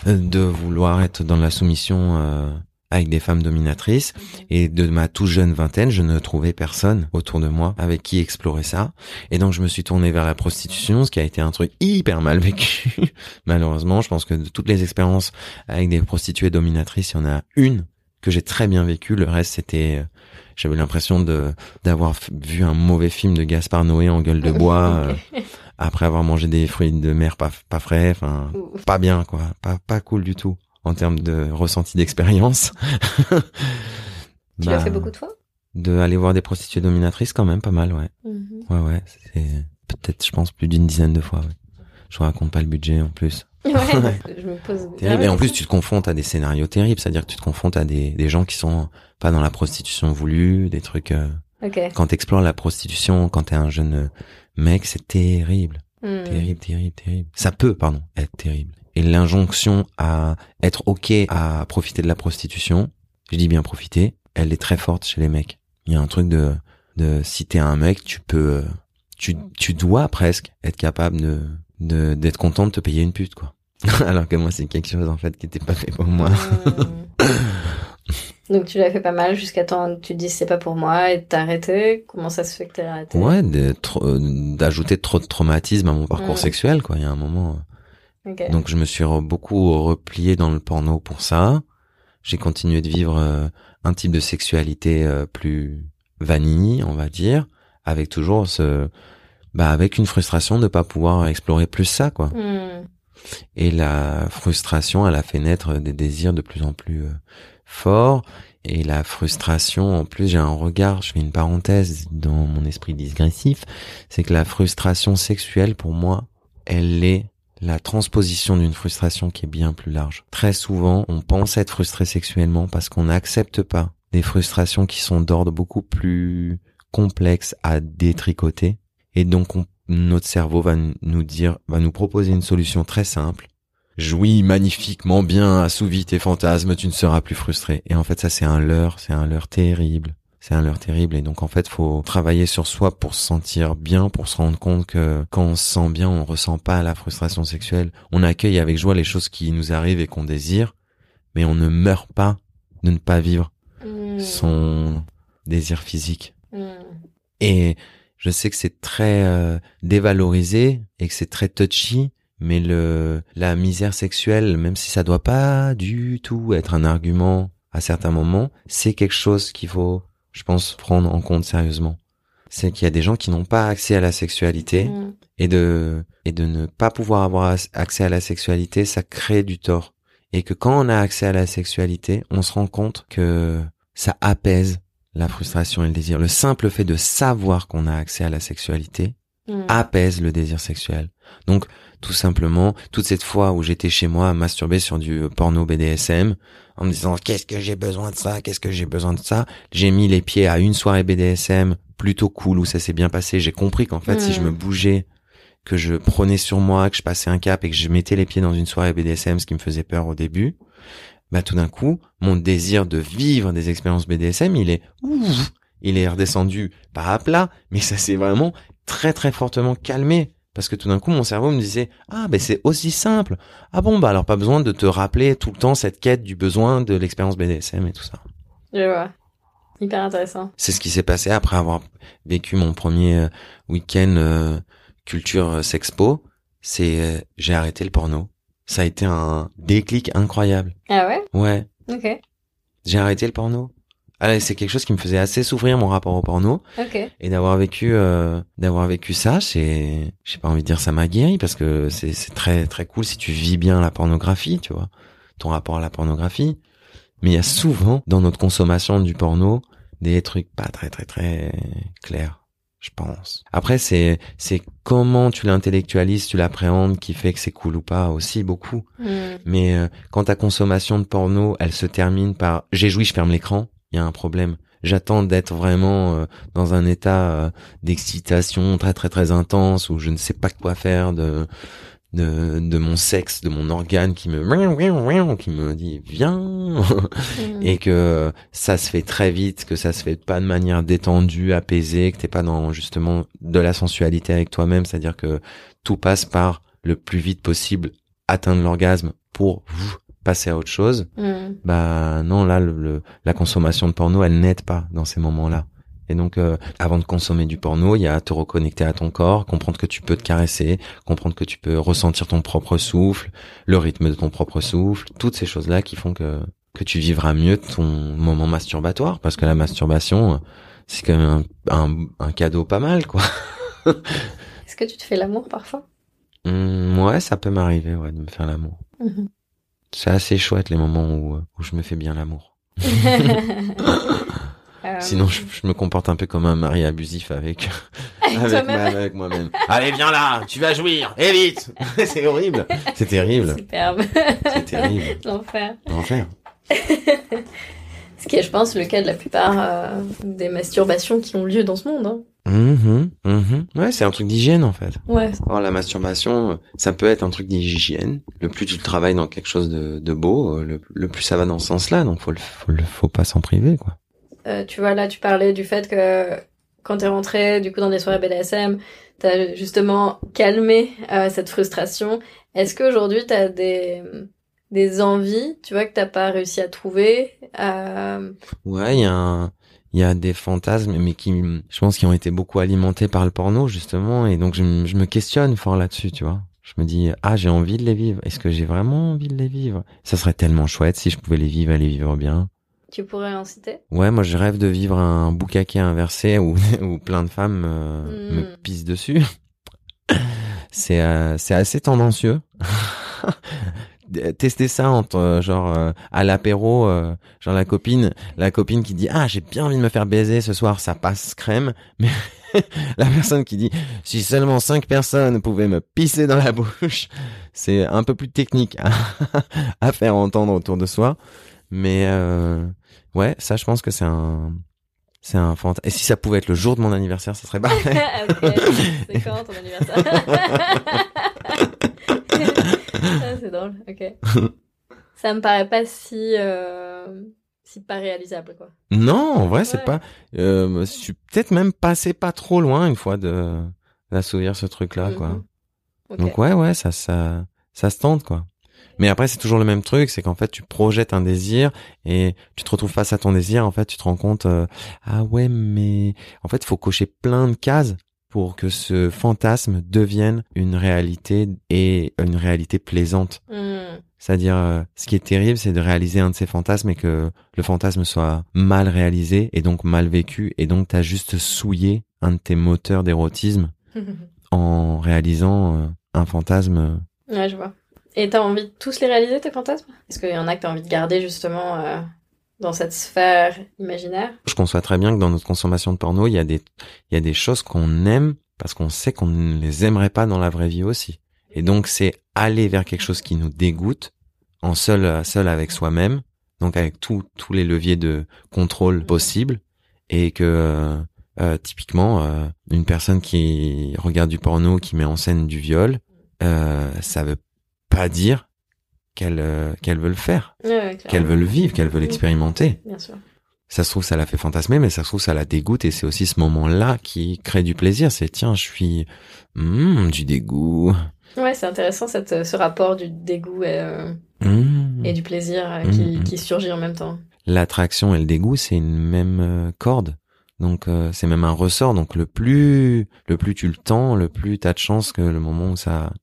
de vouloir être dans la soumission avec des femmes dominatrices. Et de ma tout jeune vingtaine, je ne trouvais personne autour de moi avec qui explorer ça. Et donc je me suis tourné vers la prostitution, ce qui a été un truc hyper mal vécu. Malheureusement, je pense que de toutes les expériences avec des prostituées dominatrices, il y en a une que j'ai très bien vécu. Le reste, c'était euh, j'avais l'impression de d'avoir vu un mauvais film de Gaspard Noé en gueule de bois euh, après avoir mangé des fruits de mer pas, pas frais enfin pas bien quoi pas pas cool du tout en termes de ressenti d'expérience.
tu l'as fait beaucoup de fois?
De aller voir des prostituées dominatrices quand même, pas mal, ouais. Mhm. Ouais, ouais, c'est peut-être, je pense, plus d'une dizaine de fois. Ouais. Je raconte pas le budget en plus.
Ouais, je me pose.
Terrible. Et en plus, tu te confrontes à des scénarios terribles, c'est-à-dire que tu te confrontes à des, des gens qui sont pas dans la prostitution voulue, des trucs. Euh...
Okay.
Quand t'explores la prostitution, quand t'es un jeune mec, c'est terrible. Hmm. Terrible, terrible, terrible. Ça peut, pardon, être terrible et l'injonction à être ok à profiter de la prostitution, je dis bien profiter, elle est très forte chez les mecs. Il y a un truc de, de si t'es un mec, tu peux, tu, tu dois presque être capable de, de, d'être content de te payer une pute, quoi. Alors que moi, c'est quelque chose, en fait, qui était pas fait pour moi.
Donc tu l'as fait pas mal jusqu'à temps tu te dis c'est pas pour moi et t'arrêter. Comment ça se fait que t'as arrêté?
Ouais, d'ajouter trop de traumatisme à mon parcours sexuel quoi. Il y a un moment, donc je me suis beaucoup replié dans le porno pour ça. J'ai continué de vivre euh, un type de sexualité euh, plus vanille, on va dire, avec toujours ce, bah avec une frustration de pas pouvoir explorer plus ça, quoi. Hmm. Et la frustration, elle a fait naître des désirs de plus en plus euh, forts. Et la frustration, en plus, j'ai un regard, je fais une parenthèse dans mon esprit digressif, c'est que la frustration sexuelle, pour moi, elle est la transposition d'une frustration qui est bien plus large. Très souvent, on pense être frustré sexuellement parce qu'on n'accepte pas des frustrations qui sont d'ordre beaucoup plus complexe à détricoter. Et donc, on, notre cerveau va nous dire, va nous proposer une solution très simple. Jouis magnifiquement bien, assouvis tes fantasmes, tu ne seras plus frustré. Et en fait, ça, c'est un leurre, c'est un leurre terrible c'est un leurre terrible et donc en fait faut travailler sur soi pour se sentir bien pour se rendre compte que quand on se sent bien on ressent pas la frustration sexuelle on accueille avec joie les choses qui nous arrivent et qu'on désire mais on ne meurt pas de ne pas vivre mmh. son désir physique mmh. et je sais que c'est très euh, dévalorisé et que c'est très touchy mais le la misère sexuelle même si ça doit pas du tout être un argument à certains moments c'est quelque chose qu'il faut je pense, prendre en compte sérieusement. C'est qu'il y a des gens qui n'ont pas accès à la sexualité mm. et de et de ne pas pouvoir avoir accès à la sexualité, ça crée du tort. Et que quand on a accès à la sexualité, on se rend compte que ça apaise la frustration et le désir. Le simple fait de savoir qu'on a accès à la sexualité mm. apaise le désir sexuel. Donc, tout simplement, toute cette fois où j'étais chez moi à masturber sur du porno BDSM, en me disant qu'est-ce que j'ai besoin de ça, qu'est-ce que j'ai besoin de ça. J'ai mis les pieds à une soirée BDSM plutôt cool où ça s'est bien passé. J'ai compris qu'en fait, si je me hmm. bougeais, que je prenais sur moi, que je passais un cap et que je mettais les pieds dans une soirée BDSM, ce qui me faisait peur au début, bah tout d'un coup, mon désir de vivre des expériences BDSM, il est ouf, il est redescendu pas à plat, mais ça s'est vraiment très très fortement calmé parce que tout d'un coup, mon cerveau me disait ah ben c'est aussi simple. Ah bon bah alors pas besoin de te rappeler tout le temps cette quête du besoin de l'expérience BDSM et tout ça.
Je vois. Hyper intéressant.
C'est ce qui s'est passé après avoir vécu mon premier euh, week-end euh, culture euh, sexpo. C'est j'ai arrêté le porno. Ça a été un déclic incroyable.
Ah ouais?
Ouais.
Ok.
J'ai arrêté le porno. Ah, c'est quelque chose qui me faisait assez souffrir mon rapport au porno.
Okay.
Et d'avoir vécu, euh, d'avoir vécu ça, c'est, j'ai pas envie de dire ça m'a guéri parce que c'est, c'est très très cool si tu vis bien la pornographie, tu vois, ton rapport à la pornographie. Mais il y a souvent dans notre consommation du porno des trucs pas très très très clairs je pense. Après, c'est c'est comment tu l'intellectualises, tu l'appréhendes, qui fait que c'est cool ou pas aussi beaucoup. Mm. Mais euh, quand ta consommation de porno, elle se termine par j'ai joui, je ferme l'écran il y a un problème. J'attends d'être vraiment euh, dans un état euh, d'excitation très très très intense où je ne sais pas quoi faire de de, de mon sexe, de mon organe qui me qui me dit viens mm. et que ça se fait très vite, que ça se fait pas de manière détendue, apaisée, que t'es pas dans justement de la sensualité avec toi-même, c'est-à-dire que tout passe par le plus vite possible atteindre l'orgasme pour passer à autre chose, mm. bah non, là, le, la consommation de porno, elle n'aide pas dans ces moments-là. Et donc, euh, avant de consommer du porno, il y a te reconnecter à ton corps, comprendre que tu peux te caresser, comprendre que tu peux ressentir ton propre souffle, le rythme de ton propre souffle, toutes ces choses-là qui font que que tu vivras mieux ton moment masturbatoire, parce que la masturbation, c'est quand même un, un, cadeau pas mal, quoi.
Est-ce que tu te fais l'amour parfois?
Mmh, Ouais, ça peut m'arriver, ouais, de me faire l'amour. Mm-hmm. C'est assez chouette les moments où, où je me fais bien l'amour. Euh, Sinon, je, me comporte un peu comme un mari abusif avec avec, moi-même. Allez, viens là, tu vas jouir, et vite. c'est horrible, c'est terrible.
Superbe.
C'est terrible.
L'enfer.
L'enfer.
Ce qui est, je pense, le cas de la plupart euh, des masturbations qui ont lieu dans ce monde. Hein.
Mmh, mmh. Ouais, c'est un truc d'hygiène en fait.
Ouais.
la masturbation, ça peut être un truc d'hygiène. Le plus tu travailles dans quelque chose de, de beau, euh, le, plus ça va dans ce sens-là. Donc faut le, faut, le, faut pas s'en priver quoi.
Euh, tu vois là, tu parlais du fait que quand t'es rentré du coup dans des soirées BDSM, t'as justement calmé euh, cette frustration. Est-ce qu'aujourd'hui t'as des des envies, tu vois, que t'as pas réussi à trouver euh...
Ouais, il y a un il y a des fantasmes, mais qui, je pense, qui ont été beaucoup alimentés par le porno, justement, et donc je, me questionne fort là-dessus, tu vois. Je me dis, ah, j'ai envie de les vivre. Est-ce que j'ai vraiment envie de les vivre? Ça serait tellement chouette si je pouvais les vivre et les vivre bien.
Tu pourrais en citer?
Ouais, moi je rêve de vivre un boucaquet inversé où, où plein de femmes euh, me hmm. pissent dessus. c'est euh, c'est assez tendancieux. d- tester ça entre euh, genre euh, à l'apéro, euh, genre la copine, la copine qui dit ah j'ai bien envie de me faire baiser ce soir, ça passe crème, mais la personne qui dit si seulement cinq personnes pouvaient me pisser dans la bouche, c'est un peu plus technique à, à faire entendre autour de soi, mais euh, ouais ça je pense que c'est un c'est un fant- Et si ça pouvait être le jour de mon anniversaire, ça serait parfait.
c'est quand ton anniversaire Ah, C'est drôle, ok. Ça me paraît pas si, euh, si pas réalisable, quoi.
Non, en vrai, c'est
Ouais.
pas. Euh, je suis peut-être même passé pas trop loin une fois de d'assouvir ce truc-là, quoi.
Mhm.
Donc ouais, ouais, ça, ça, ça se tente, quoi. Mais après, c'est toujours le même truc, c'est qu'en fait, tu projettes un désir et tu te retrouves face à ton désir. En fait, tu te rends compte, euh, ah ouais, mais en fait, il faut cocher plein de cases pour que ce fantasme devienne une réalité et une réalité plaisante.
Hmm.
C'est-à-dire, euh, ce qui est terrible, c'est de réaliser un de ces fantasmes et que le fantasme soit mal réalisé et donc mal vécu et donc t'as juste souillé un de tes moteurs d'érotisme en réalisant euh, un fantasme.
ouais, je vois. Et t'as envie de tous les réaliser, tes fantasmes? Est-ce qu'il y en a que t'as envie de garder, justement, euh, dans cette sphère imaginaire?
Je conçois très bien que dans notre consommation de porno, il y a des, il y a des choses qu'on aime parce qu'on sait qu'on ne les aimerait pas dans la vraie vie aussi. Et donc, c'est aller vers quelque chose qui nous dégoûte en seul, seul avec soi-même. Donc, avec tous tous les leviers de contrôle possibles et que, euh, euh, typiquement, euh, une personne qui regarde du porno, qui met en scène du viol, euh, ça veut pas dire qu'elle euh, qu'elle veut le faire,
Ouais, ouais, clairement.
qu'elle veut le vivre, qu'elle veut l'expérimenter.
Bien sûr.
Ça se trouve, ça la fait fantasmer, mais ça se trouve, ça la dégoûte, et c'est aussi ce moment-là qui crée du plaisir. C'est tiens, je suis hmm, du dégoût,
Ouais, c'est intéressant, cette, ce rapport du dégoût et, euh, et du plaisir euh, qui,
Mhm.
qui surgit en même temps.
L'attraction et le dégoût, c'est une même euh, corde. Donc euh, c'est même un ressort. Donc le plus le plus tu le tends, le plus t'as de chance que le moment où ça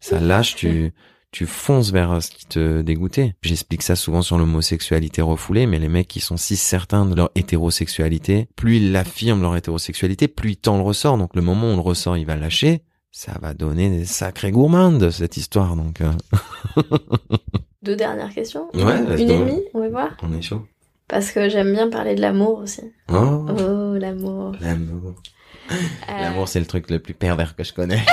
ça lâche, tu tu fonces vers euh, ce qui te dégoûtait. J'explique ça souvent sur l'homosexualité refoulée, mais les mecs qui sont si certains de leur hétérosexualité, plus ils l'affirment leur hétérosexualité, plus ils tendent le ressort. Donc le moment où le ressort il va lâcher, ça va donner des sacrés gourmandes cette histoire. Donc euh,
Deux dernières questions
Ouais,
Une et demie, on va voir
on est chaud.
Parce que j'aime bien parler de l'amour aussi.
Oh,
Oh, l'amour.
l'amour.
Euh,
L'amour, c'est le truc le plus pervers que je connais.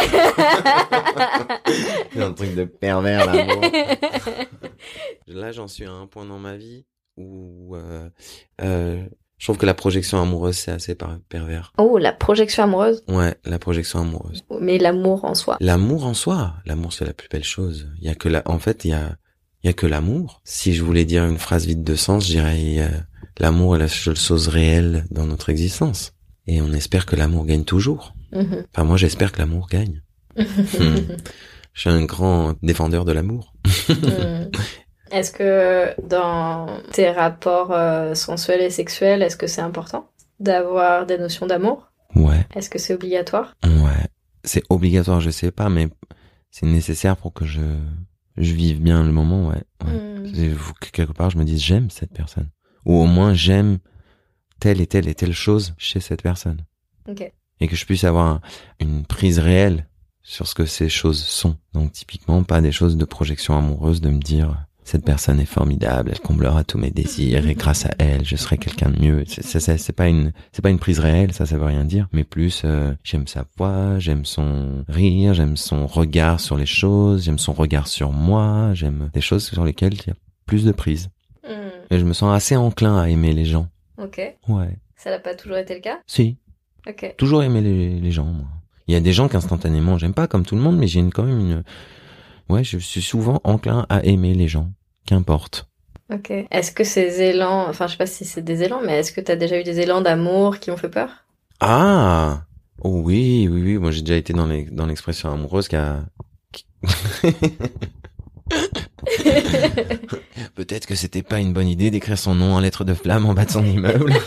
c'est un truc de pervers, l'amour. Là, j'en suis à un point dans ma vie où euh, euh, je trouve que la projection amoureuse, c'est assez pervers.
Oh, la projection amoureuse,
Ouais, la projection amoureuse.
mais l'amour en soi.
L'amour en soi, l'amour, c'est la plus belle chose. Il y a que la, en fait, il y a, il y a que l'amour. Si je voulais dire une phrase vide de sens, je dirais euh, l'amour est la seule chose réelle dans notre existence. Et on espère que l'amour gagne toujours.
Mhm.
Enfin, moi, j'espère que l'amour gagne. Hmm. Je suis un grand défendeur de l'amour.
Mhm. Est-ce que dans tes rapports euh, sensuels et sexuels, est-ce que c'est important d'avoir des notions d'amour?
Ouais,
Est-ce que c'est obligatoire?
Ouais. C'est obligatoire, je sais pas, mais c'est nécessaire pour que je, je vive bien le moment, ouais. ouais. Il faut que quelque part, je me dise j'aime cette personne. Ou au moins, j'aime telle et telle et telle chose chez cette personne.
Ok.
Et que je puisse avoir un- une prise réelle sur ce que ces choses sont. Donc, typiquement, pas des choses de projection amoureuse, de me dire cette personne est formidable, elle comblera tous mes désirs et grâce à elle, je serai quelqu'un de mieux. C'est, pas une, c'est pas une prise réelle, ça, ça veut rien dire. Mais plus, euh, j'aime sa voix, j'aime son rire, j'aime son regard sur les choses, j'aime son regard sur moi, j'aime des choses sur lesquelles il y a plus de prise.
Mhm.
Et je me sens assez enclin à aimer les gens.
Ok.
Ouais.
Ça n'a pas toujours été le cas?
Si.
Ok.
Toujours aimer les, les gens, moi. Il y a des gens qu'instantanément j'aime pas comme tout le monde, mais j'ai quand même une, ouais, je suis souvent enclin à aimer les gens. Qu'importe.
Ok. Est-ce que ces élans, enfin je sais pas si c'est des élans, mais est-ce que t'as déjà eu des élans d'amour qui ont fait peur?
Ah! Oh oui, oui, oui. Moi, j'ai déjà été dans les, dans l'expression amoureuse qui a, Peut-être que c'était pas une bonne idée d'écrire son nom en lettres de flamme en bas de son immeuble.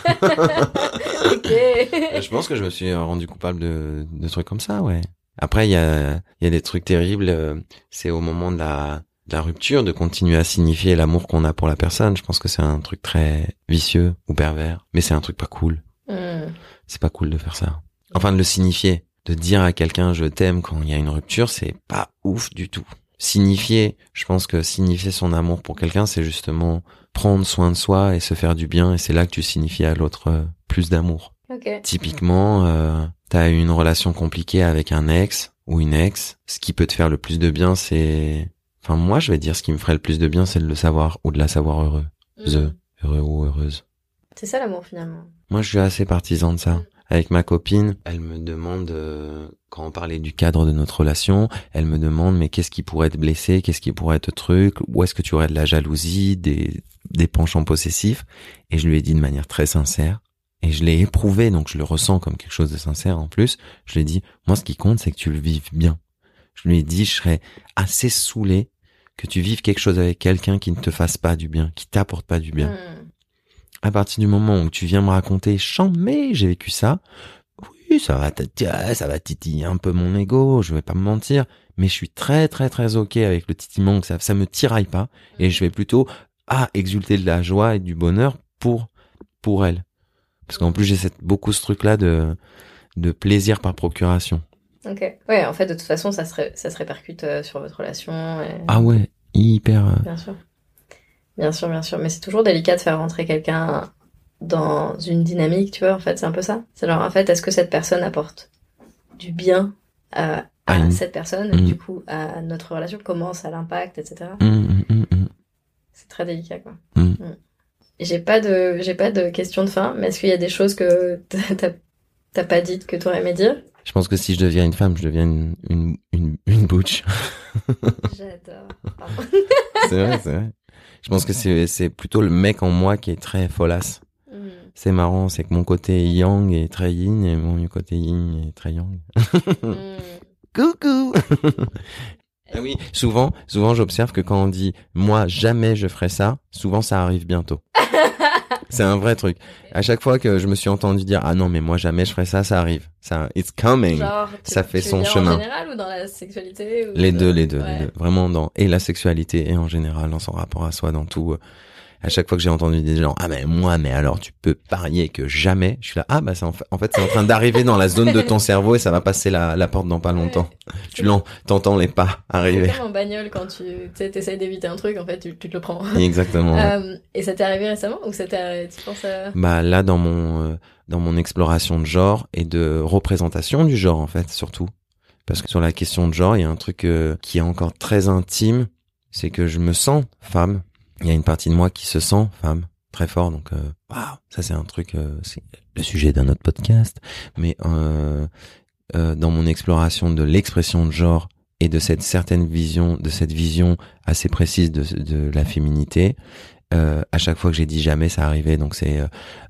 Ok.
je pense que je me suis rendu coupable de, de trucs comme ça, ouais. Après, il y a, y a des trucs terribles. euh, C'est au moment de la, de la rupture de continuer à signifier l'amour qu'on a pour la personne. Je pense que c'est un truc très vicieux ou pervers. Mais c'est un truc pas cool.
Hmm.
C'est pas cool de faire ça. Enfin, de le signifier. De dire à quelqu'un je t'aime quand il y a une rupture, c'est pas ouf du tout. signifier, je pense que signifier son amour pour quelqu'un, c'est justement prendre soin de soi et se faire du bien, et c'est là que tu signifies à l'autre euh, plus d'amour.
Ok.
Typiquement, euh, t'as eu une relation compliquée avec un ex ou une ex. Ce qui peut te faire le plus de bien, c'est, enfin moi, je vais dire, ce qui me ferait le plus de bien, c'est de le savoir ou de la savoir heureux,
Mm.
heureux ou heureuse.
C'est ça l'amour finalement.
Moi, je suis assez partisan de ça.
Mm.
Avec ma copine, elle me demande, euh, quand on parlait du cadre de notre relation, elle me demande, mais qu'est-ce qui pourrait te blesser, qu'est-ce qui pourrait être truc, où est-ce que tu aurais de la jalousie, des, des penchants possessifs? Et je lui ai dit de manière très sincère, et je l'ai éprouvé, donc je le ressens comme quelque chose de sincère en plus, je lui ai dit, moi ce qui compte, c'est que tu le vives bien. Je lui ai dit, je serais assez saoulé que tu vives quelque chose avec quelqu'un qui ne te fasse pas du bien, qui t'apporte pas du bien
Mm.
à partir du moment où tu viens me raconter, mais j'ai vécu ça, oui, ça va, ça va titiller un peu mon ego, je vais pas me mentir, mais je suis très très très ok avec le titillement, que ça, ça me tiraille pas, et je vais plutôt, ah, exulter de la joie et du bonheur pour, pour elle. Parce qu'en plus, j'ai cette, beaucoup ce truc-là de, de plaisir par procuration.
Ok. Ouais, en fait, de toute façon, ça se, ré- ça se répercute euh, sur votre relation. et-
Ah ouais, hyper, euh,
Bien sûr. Bien sûr, bien sûr. Mais c'est toujours délicat de faire rentrer quelqu'un dans une dynamique, tu vois, en fait, c'est un peu ça. C'est genre, en fait, est-ce que cette personne apporte du bien à,
Ah,
cette personne, et
Mm.
du coup, à notre relation, comment ça l'impacte, etc.
hum, hum.
C'est très délicat, quoi. J'ai pas de, j'ai pas de question de fin, mais est-ce qu'il y a des choses que t'as- pas dites que t'aurais aimé dire?
Je pense que si je deviens une femme, je deviens une, une, une, une butch.
J'adore.
C'est vrai, c'est vrai. Je pense que c'est, c'est plutôt le mec en moi qui est très folasse.
Mm.
C'est marrant, c'est que mon côté yang est très yin et mon côté yin est très yang.
Mm.
Coucou oui, souvent, souvent j'observe que quand on dit moi jamais je ferai ça, souvent ça arrive bientôt. c'est un vrai truc. À chaque fois que je me suis entendu dire ah non mais moi jamais je ferai ça, ça arrive. Ça, it's coming.
Genre, tu-
Ça fait
tu
son chemin.
En général ou dans la sexualité ou
Les deux, les deux,
Ouais.
les deux. Vraiment dans et la sexualité et en général dans son rapport à soi, dans tout. euh, À chaque fois que j'ai entendu des gens, ah mais moi, mais alors tu peux parier que jamais. Je suis là, ah bah c'est en fait, en fait c'est en train d'arriver dans la zone de ton cerveau et ça va passer la, la porte dans pas longtemps. Tu l'en, t'entends les pas arriver.
comme en bagnole quand tu t'essayes d'éviter un truc, en fait, tu, tu te le prends.
Exactement. ouais.
Euh, et ça t'est arrivé récemment ou ça t'est, tu penses à...
Bah là dans mon euh, dans mon exploration de genre et de représentation du genre en fait surtout parce que sur la question de genre il y a un truc euh, qui est encore très intime c'est que je me sens femme il y a une partie de moi qui se sent femme très fort donc euh, waouh ça c'est un truc euh, c'est le sujet d'un autre podcast. Mais euh, dans mon exploration de l'expression de genre et de cette certaine vision de cette vision assez précise de, la féminité à chaque fois que j'ai dit jamais ça arrivait. Donc c'est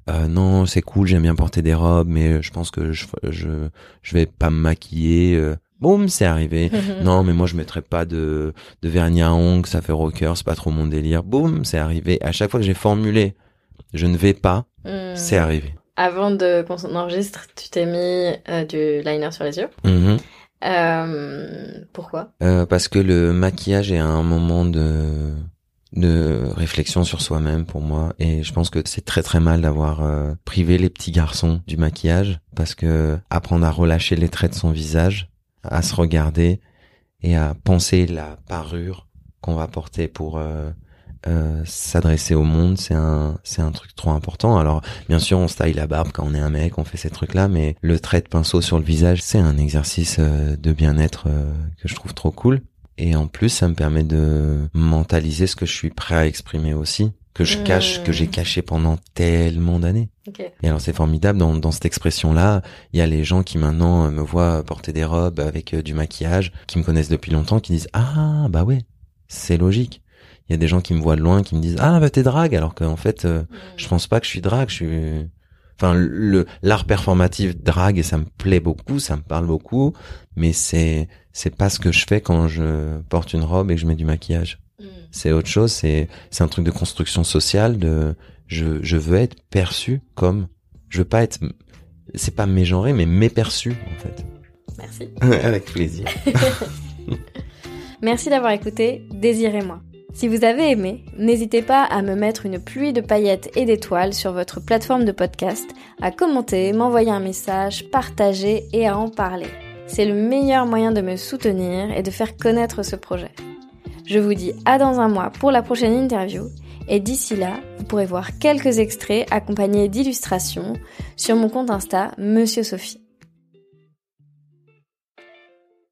non c'est cool j'aime bien porter des robes mais je pense que je je je vais pas me maquiller boum c'est arrivé non mais moi je mettrais pas de de vernis à ongles ça fait rocker c'est pas trop mon délire boum c'est arrivé à chaque fois que j'ai formulé je ne vais pas
Hmm.
c'est arrivé
Avant de qu'on enregistre, tu t'es mis euh, du liner sur les yeux.
Mhm.
Euh, pourquoi?
Euh, parce que le maquillage est un moment de de réflexion sur soi-même pour moi et je pense que c'est très très mal d'avoir euh, privé les petits garçons du maquillage parce que apprendre à relâcher les traits de son visage, à se regarder et à penser la parure qu'on va porter pour euh, euh, s'adresser au monde, c'est un c'est un truc trop important. Alors bien sûr, on se taille la barbe quand on est un mec, on fait ces trucs-là, mais le trait de pinceau sur le visage, c'est un exercice euh, de bien-être euh, que je trouve trop cool. Et en plus, ça me permet de mentaliser ce que je suis prêt à exprimer aussi, que je cache,
Mmh.
que j'ai caché pendant tellement d'années.
Ok.
Et alors c'est formidable dans, dans cette expression-là. Il y a les gens qui maintenant euh, me voient porter des robes avec euh, du maquillage, qui me connaissent depuis longtemps, qui disent ah bah ouais, c'est logique. Il y a des gens qui me voient de loin, qui me disent ah bah t'es drague, alors qu'en fait euh, je pense pas que je suis drague. Je suis enfin le l'art performatif drague et ça me plaît beaucoup, ça me parle beaucoup, mais c'est c'est pas ce que je fais quand je porte une robe et que je mets du maquillage
Hmm.
c'est autre chose c'est c'est un truc de construction sociale de je je veux être perçu comme je veux pas être c'est pas mégenré mais méperçu en fait
Merci.
avec plaisir
Merci d'avoir écouté Désirez-moi. Si vous avez aimé, n'hésitez pas à me mettre une pluie de paillettes et d'étoiles sur votre plateforme de podcast, à commenter, m'envoyer un message, partager et à en parler. C'est le meilleur moyen de me soutenir et de faire connaître ce projet. Je vous dis à dans un mois pour la prochaine interview et d'ici là, vous pourrez voir quelques extraits accompagnés d'illustrations sur mon compte Insta Monsieur Sophie.